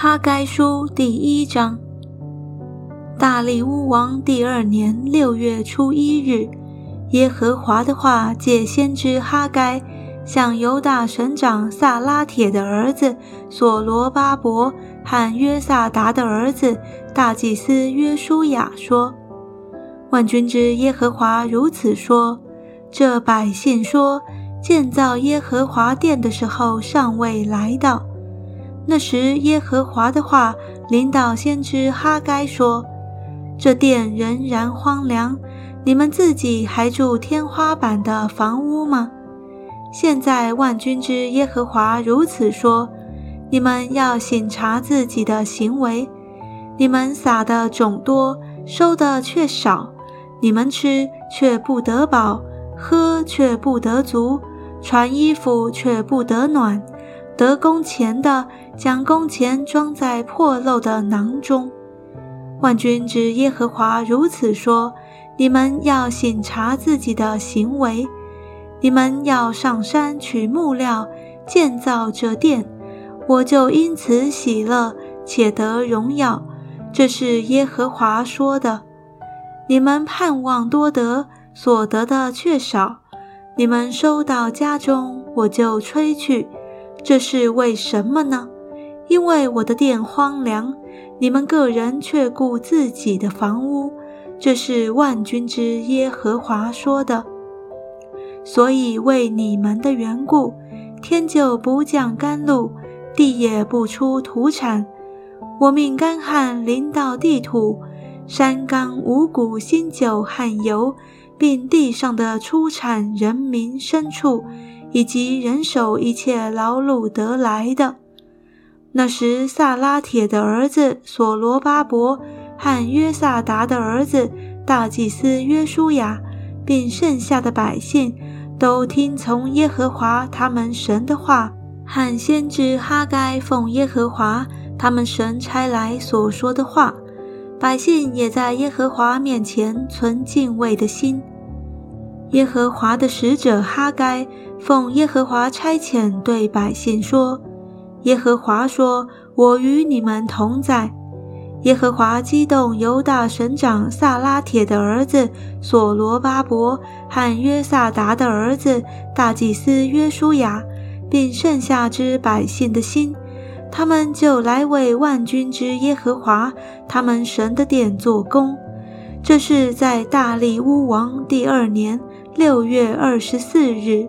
哈该书第一章。大利乌王第二年六月初一日，耶和华的话借先知哈该。向犹大省长萨拉铁的儿子所罗巴伯和约萨达的儿子大祭司约书亚说：“万军之耶和华如此说：这百姓说，建造耶和华殿的时候尚未来到。那时，耶和华的话临导先知哈该说：这殿仍然荒凉，你们自己还住天花板的房屋吗？”现在万军之耶和华如此说：你们要省察自己的行为。你们撒的种多，收的却少；你们吃却不得饱，喝却不得足，穿衣服却不得暖。得工钱的将工钱装在破漏的囊中。万军之耶和华如此说：你们要省察自己的行为。你们要上山取木料建造这殿，我就因此喜乐且得荣耀。这是耶和华说的。你们盼望多得，所得的却少；你们收到家中，我就吹去。这是为什么呢？因为我的殿荒凉，你们个人却顾自己的房屋。这是万军之耶和华说的。所以为你们的缘故，天就不降甘露，地也不出土产。我命干旱临到地土，山冈五谷新酒旱油，并地上的出产人民牲畜，以及人手一切劳碌得来的。那时，萨拉铁的儿子所罗巴伯和约萨达的儿子大祭司约书亚，并剩下的百姓。都听从耶和华他们神的话，和先知哈该奉耶和华他们神差来所说的话。百姓也在耶和华面前存敬畏的心。耶和华的使者哈该奉耶和华差遣对百姓说：“耶和华说，我与你们同在。”耶和华激动犹大省长萨拉铁的儿子所罗巴伯和约萨达的儿子大祭司约书亚，并剩下之百姓的心，他们就来为万军之耶和华他们神的殿做工。这是在大利乌王第二年六月二十四日。